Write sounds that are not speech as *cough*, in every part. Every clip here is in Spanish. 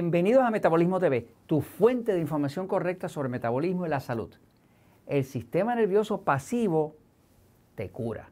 Bienvenidos a Metabolismo TV, tu fuente de información correcta sobre metabolismo y la salud. El sistema nervioso pasivo te cura.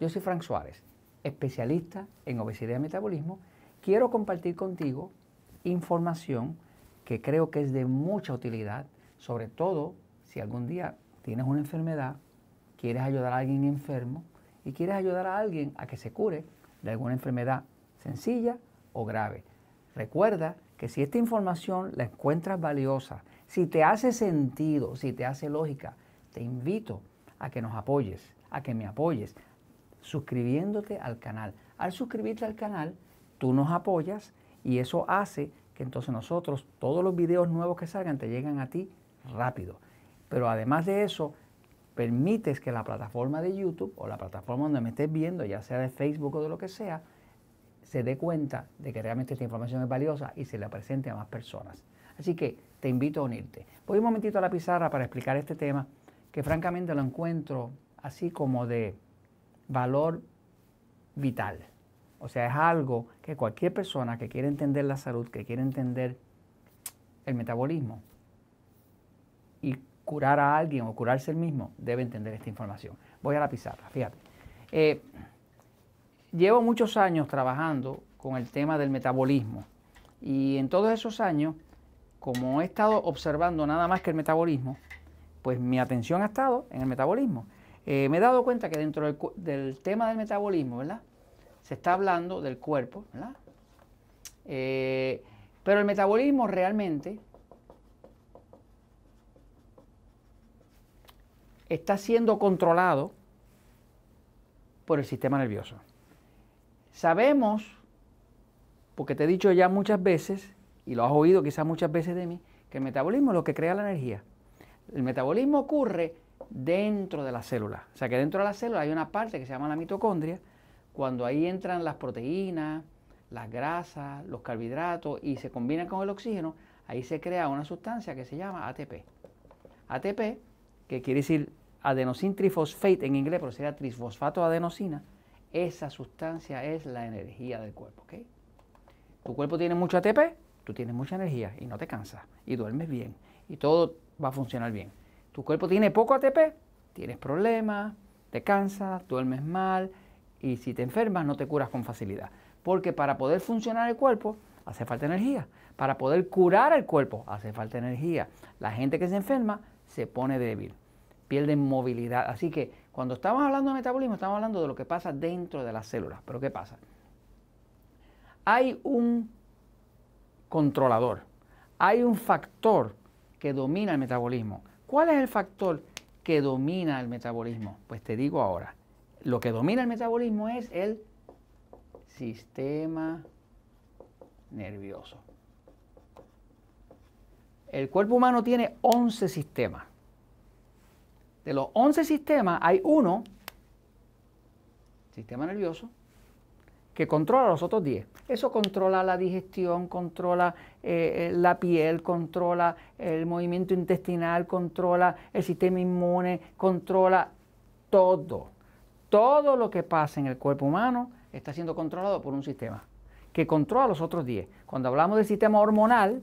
Yo soy Frank Suárez, especialista en obesidad y metabolismo. Quiero compartir contigo información que creo que es de mucha utilidad, sobre todo si algún día tienes una enfermedad, quieres ayudar a alguien enfermo y quieres ayudar a alguien a que se cure de alguna enfermedad sencilla o grave. Recuerda que si esta información la encuentras valiosa, si te hace sentido, si te hace lógica, te invito a que nos apoyes, a que me apoyes, suscribiéndote al canal. Al suscribirte al canal, tú nos apoyas y eso hace que entonces nosotros, todos los videos nuevos que salgan, te lleguen a ti rápido. Pero además de eso, permites que la plataforma de YouTube o la plataforma donde me estés viendo, ya sea de Facebook o de lo que sea, se dé cuenta de que realmente esta información es valiosa y se la presente a más personas. Así que te invito a unirte. Voy un momentito a la pizarra para explicar este tema que francamente lo encuentro así como de valor vital. O sea, es algo que cualquier persona que quiere entender la salud, que quiere entender el metabolismo y curar a alguien o curarse el mismo, debe entender esta información. Voy a la pizarra, fíjate. Eh, Llevo muchos años trabajando con el tema del metabolismo y en todos esos años, como he estado observando nada más que el metabolismo, pues mi atención ha estado en el metabolismo. Eh, me he dado cuenta que dentro del, tema del metabolismo, ¿verdad? Se está hablando del cuerpo, ¿verdad? Eh, pero el metabolismo realmente está siendo controlado por el sistema nervioso. Sabemos, porque te he dicho ya muchas veces, y lo has oído quizás muchas veces de mí, que el metabolismo es lo que crea la energía. El metabolismo ocurre dentro de la célula. O sea que dentro de la célula hay una parte que se llama la mitocondria, cuando ahí entran las proteínas, las grasas, los carbohidratos y se combinan con el oxígeno, ahí se crea una sustancia que se llama ATP. ATP, que quiere decir adenosine trifosfate en inglés, pero sería trifosfato de adenosina, esa sustancia es la energía del cuerpo. Tu cuerpo tiene mucho ATP, tú tienes mucha energía y no te cansas y duermes bien y todo va a funcionar bien. Tu cuerpo tiene poco ATP, tienes problemas, te cansas, duermes mal y si te enfermas no te curas con facilidad. Porque para poder funcionar el cuerpo hace falta energía. Para poder curar el cuerpo hace falta energía. La gente que se enferma se pone débil pierden movilidad. Así que cuando estamos hablando de metabolismo, estamos hablando de lo que pasa dentro de las células. Pero ¿qué pasa? Hay un controlador, hay un factor que domina el metabolismo. ¿Cuál es el factor que domina el metabolismo? Pues te digo ahora, lo que domina el metabolismo es el sistema nervioso. El cuerpo humano tiene 11 sistemas. De los 11 sistemas hay uno, sistema nervioso, que controla los otros 10. Eso controla la digestión, controla eh, eh, la piel, controla el movimiento intestinal, controla el sistema inmune, controla todo. Todo lo que pasa en el cuerpo humano está siendo controlado por un sistema que controla los otros 10. Cuando hablamos del sistema hormonal,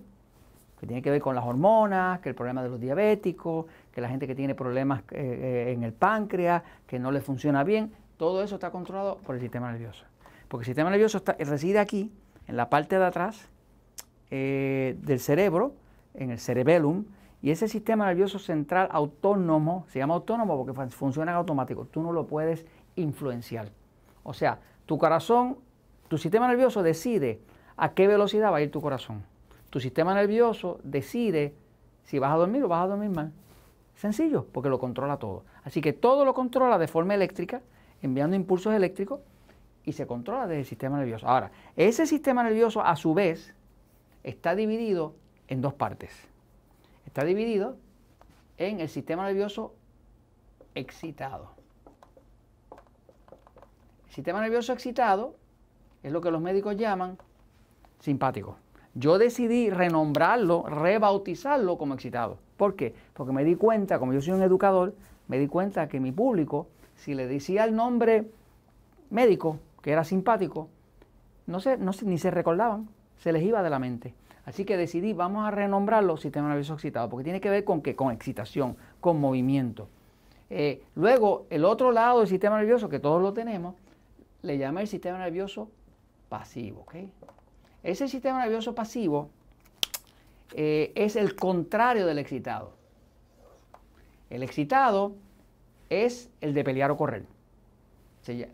que tiene que ver con las hormonas, que el problema de los diabéticos, que la gente que tiene problemas eh, eh, en el páncreas, que no le funciona bien, todo eso está controlado por el sistema nervioso. Porque el sistema nervioso reside aquí, en la parte de atrás eh, del cerebro, en el cerebellum, y ese sistema nervioso central autónomo, se llama autónomo porque funciona en automático, tú no lo puedes influenciar. O sea, tu corazón, tu sistema nervioso decide a qué velocidad va a ir tu corazón tu sistema nervioso decide si vas a dormir o vas a dormir mal. Sencillo, porque lo controla todo. Así que todo lo controla de forma eléctrica, enviando impulsos eléctricos y se controla desde el sistema nervioso. Ahora, ese sistema nervioso a su vez está dividido en dos partes. Está dividido en el sistema nervioso excitado. El sistema nervioso excitado es lo que los médicos llaman simpático yo decidí renombrarlo, rebautizarlo como excitado. ¿Por qué? Porque me di cuenta, como yo soy un educador, me di cuenta que mi público, si le decía el nombre médico, que era simpático, no, no ni se recordaban, se les iba de la mente. Así que decidí, vamos a renombrarlo sistema nervioso excitado, porque tiene que ver con qué, con excitación, con movimiento. Eh, luego, el otro lado del sistema nervioso, que todos lo tenemos, le llama el sistema nervioso pasivo. Ese sistema nervioso pasivo eh, es el contrario del excitado. El excitado es el de pelear o correr.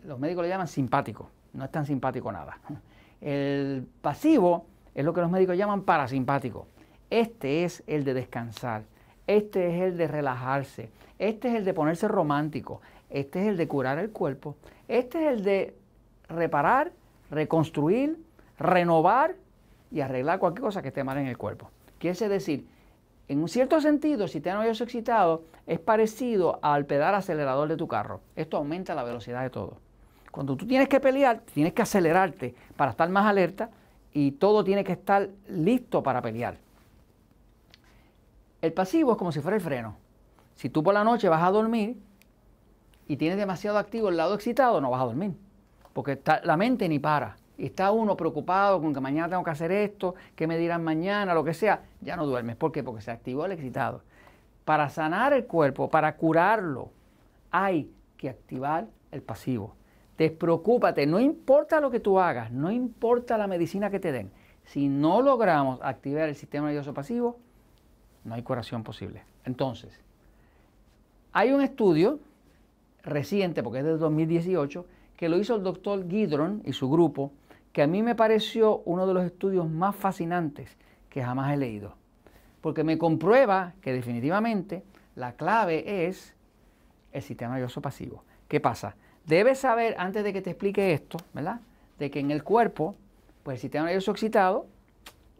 los médicos le llaman simpático, no es tan simpático nada. *laughs* El pasivo es lo que los médicos llaman parasimpático. Este es el de descansar, este es el de relajarse, este es el de ponerse romántico, este es el de curar el cuerpo, este es el de reparar, reconstruir, renovar y arreglar cualquier cosa que esté mal en el cuerpo. Quiere decir, en un cierto sentido, el sistema nervioso excitado es parecido al pedal acelerador de tu carro. Esto aumenta la velocidad de todo. Cuando tú tienes que pelear, tienes que acelerarte para estar más alerta y todo tiene que estar listo para pelear. El pasivo es como si fuera el freno. Si tú por la noche vas a dormir y tienes demasiado activo el lado excitado, no vas a dormir. Porque la mente ni para. Y está uno preocupado con que mañana tengo que hacer esto, que me dirán mañana, lo que sea. Ya no duermes. ¿Por qué? Porque se activó el excitado. Para sanar el cuerpo, para curarlo, hay que activar el pasivo. Despreocúpate, no importa lo que tú hagas, no importa la medicina que te den. Si no logramos activar el sistema nervioso pasivo, no hay curación posible. Entonces, hay un estudio reciente, porque es de 2018, que lo hizo el doctor Gidron y su grupo, que a mí me pareció uno de los estudios más fascinantes que jamás he leído. Porque me comprueba que definitivamente la clave es el sistema nervioso pasivo. ¿Qué pasa? Debes saber, antes de que te explique esto, ¿verdad? De que en el cuerpo, pues el sistema nervioso excitado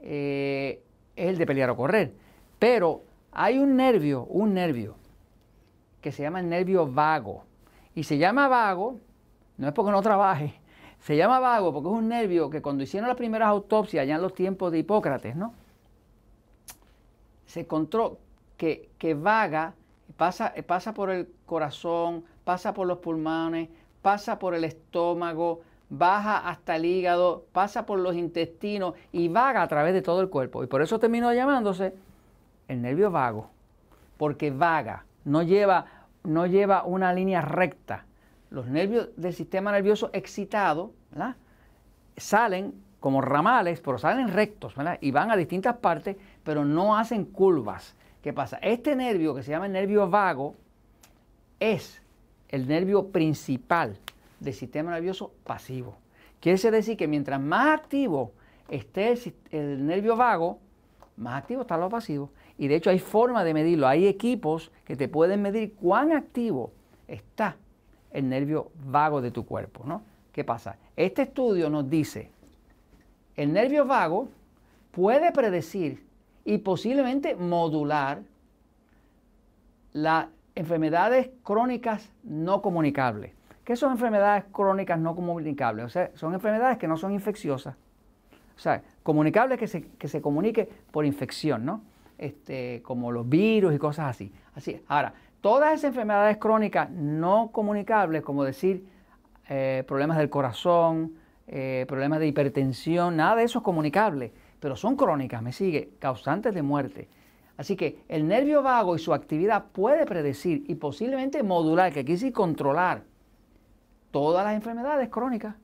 eh, es el de pelear o correr. Pero hay un nervio, un nervio, que se llama el nervio vago. Y se llama vago, no es porque no trabaje, se llama vago porque es un nervio que cuando hicieron las primeras autopsias, allá en los tiempos de Hipócrates, ¿no? Se encontró que, que vaga, pasa, pasa por el corazón, pasa por los pulmones, pasa por el estómago, baja hasta el hígado, pasa por los intestinos y vaga a través de todo el cuerpo. Y por eso terminó llamándose el nervio vago, porque vaga, no lleva, no lleva una línea recta. Los nervios del sistema nervioso excitado salen como ramales, pero salen rectos y van a distintas partes, pero no hacen curvas. ¿Qué pasa? Este nervio que se llama el nervio vago es el nervio principal del sistema nervioso pasivo. Quiere decir que mientras más activo esté el, nervio vago, más activo está lo pasivo. Y de hecho hay forma de medirlo. Hay equipos que te pueden medir cuán activo está el nervio vago de tu cuerpo. ¿no? ¿Qué pasa? Este estudio nos dice, el nervio vago puede predecir y posiblemente modular las enfermedades crónicas no comunicables. ¿Qué son enfermedades crónicas no comunicables? O sea, son enfermedades que no son infecciosas. O sea, comunicables que se, que se comunique por infección, ¿no? Este, como los virus y cosas así. así. Ahora, todas esas enfermedades crónicas no comunicables, como decir eh, problemas del corazón, eh, problemas de hipertensión, nada de eso es comunicable, pero son crónicas, me sigue, causantes de muerte. Así que el nervio vago y su actividad puede predecir y posiblemente modular, que quiere decir controlar todas las enfermedades crónicas.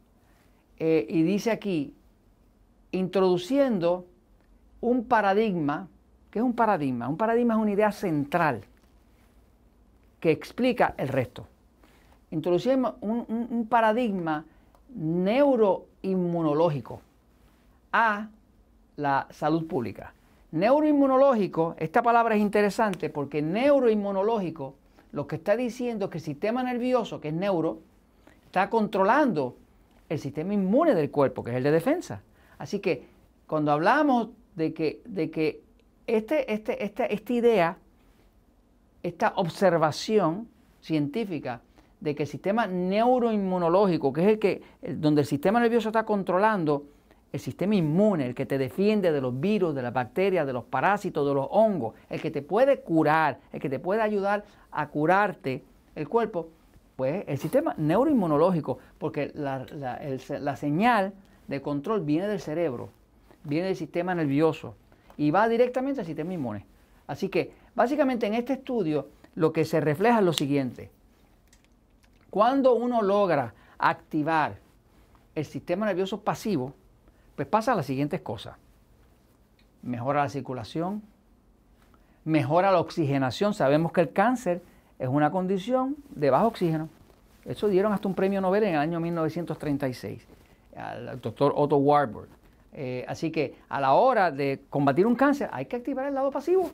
Eh, y dice aquí, introduciendo un paradigma ¿Qué es un paradigma? Un paradigma es una idea central que explica el resto. Introducimos un, paradigma neuroinmunológico a la salud pública. Neuroinmunológico, esta palabra es interesante porque neuroinmunológico lo que está diciendo es que el sistema nervioso, que es neuro, está controlando el sistema inmune del cuerpo, que es el de defensa. Así que cuando hablamos de que, de que este, este, esta idea, esta observación científica de que el sistema neuroinmunológico, que es el que, donde el sistema nervioso está controlando el sistema inmune, el que te defiende de los virus, de las bacterias, de los parásitos, de los hongos, el que te puede curar, el que te puede ayudar a curarte el cuerpo, pues el sistema neuroinmunológico, porque la, la señal de control viene del cerebro, viene del sistema nervioso y va directamente al sistema inmune. Así que básicamente en este estudio lo que se refleja es lo siguiente. Cuando uno logra activar el sistema nervioso pasivo, pues pasa las siguientes cosas. Mejora la circulación, mejora la oxigenación. Sabemos que el cáncer es una condición de bajo oxígeno. Eso dieron hasta un premio Nobel en el año 1936 al doctor Otto Warburg. Eh, así que a la hora de combatir un cáncer hay que activar el lado pasivo.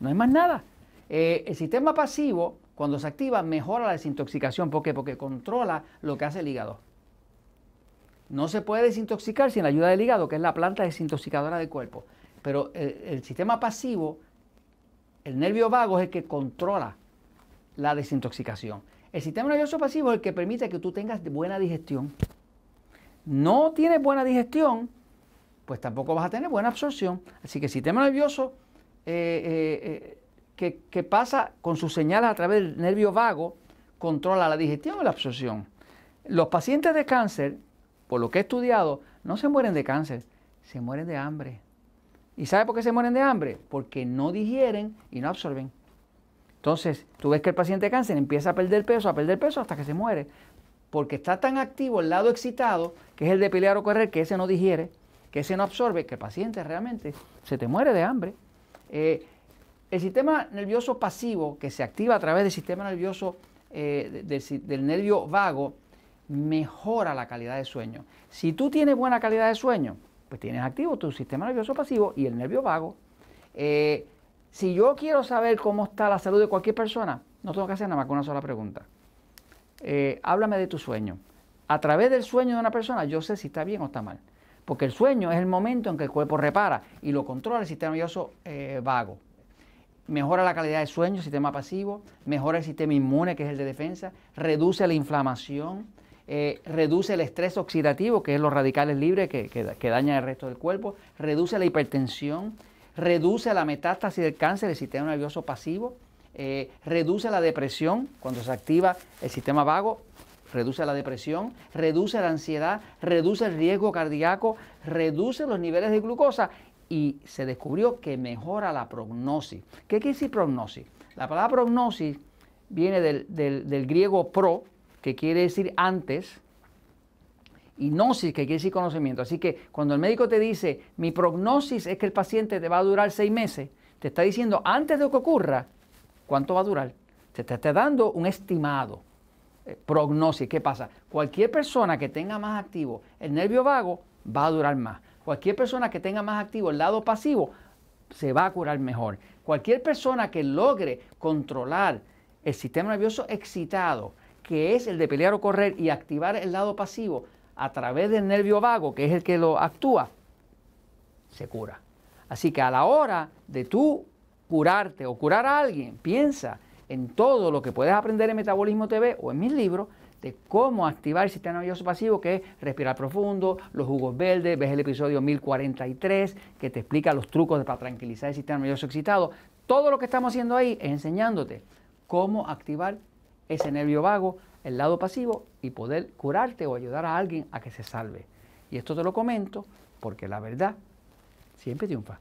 No hay más nada. Eh, el sistema pasivo, cuando se activa, mejora la desintoxicación. ¿Por qué? Porque controla lo que hace el hígado. No se puede desintoxicar sin la ayuda del hígado, que es la planta desintoxicadora del cuerpo. Pero el, sistema pasivo, el nervio vago es el que controla la desintoxicación. El sistema nervioso pasivo es el que permite que tú tengas buena digestión. No tienes buena digestión, pues tampoco vas a tener buena absorción. Así que el sistema nervioso eh, eh, que, pasa con sus señales a través del nervio vago controla la digestión y la absorción. Los pacientes de cáncer por lo que he estudiado, no se mueren de cáncer, se mueren de hambre. ¿Y sabe por qué se mueren de hambre? Porque no digieren y no absorben. Entonces, tú ves que el paciente de cáncer empieza a perder peso, a perder peso hasta que se muere. Porque está tan activo el lado excitado, que es el de pelear o correr, que ese no digiere, que ese no absorbe, que el paciente realmente se te muere de hambre. Eh, el sistema nervioso pasivo, que se activa a través del sistema nervioso eh, del nervio vago, mejora la calidad de sueño. Si tú tienes buena calidad de sueño, pues tienes activo tu sistema nervioso pasivo y el nervio vago. Eh, si yo quiero saber cómo está la salud de cualquier persona, no tengo que hacer nada más que una sola pregunta. Eh, háblame de tu sueño. A través del sueño de una persona yo sé si está bien o está mal. Porque el sueño es el momento en que el cuerpo repara y lo controla el sistema nervioso vago. Mejora la calidad de sueño, sistema pasivo, mejora el sistema inmune, que es el de defensa, reduce la inflamación, eh, reduce el estrés oxidativo, que es los radicales libres que, que, dañan el resto del cuerpo, reduce la hipertensión, reduce la metástasis del cáncer del sistema nervioso pasivo, eh, reduce la depresión cuando se activa el sistema vago, reduce la depresión, reduce la ansiedad, reduce el riesgo cardíaco, reduce los niveles de glucosa y se descubrió que mejora la prognosis. ¿Qué quiere decir prognosis? La palabra prognosis viene del, del griego pro, que quiere decir antes, y gnosis, que quiere decir conocimiento. Así que cuando el médico te dice, mi prognosis es que el paciente te va a durar seis meses, te está diciendo antes de que ocurra, ¿cuánto va a durar? Te está dando un estimado. Eh, prognosis, ¿qué pasa? Cualquier persona que tenga más activo el nervio vago va a durar más. Cualquier persona que tenga más activo el lado pasivo se va a curar mejor. Cualquier persona que logre controlar el sistema nervioso excitado, que es el de pelear o correr y activar el lado pasivo a través del nervio vago, que es el que lo actúa, se cura. Así que a la hora de tú curarte o curar a alguien, piensa en todo lo que puedes aprender en Metabolismo TV o en mis libros de cómo activar el sistema nervioso pasivo, que es respirar profundo, los jugos verdes, ves el episodio 1043, que te explica los trucos para tranquilizar el sistema nervioso excitado. Todo lo que estamos haciendo ahí es enseñándote cómo activar ese nervio vago, el lado pasivo, y poder curarte o ayudar a alguien a que se salve. Y esto te lo comento porque la verdad siempre triunfa.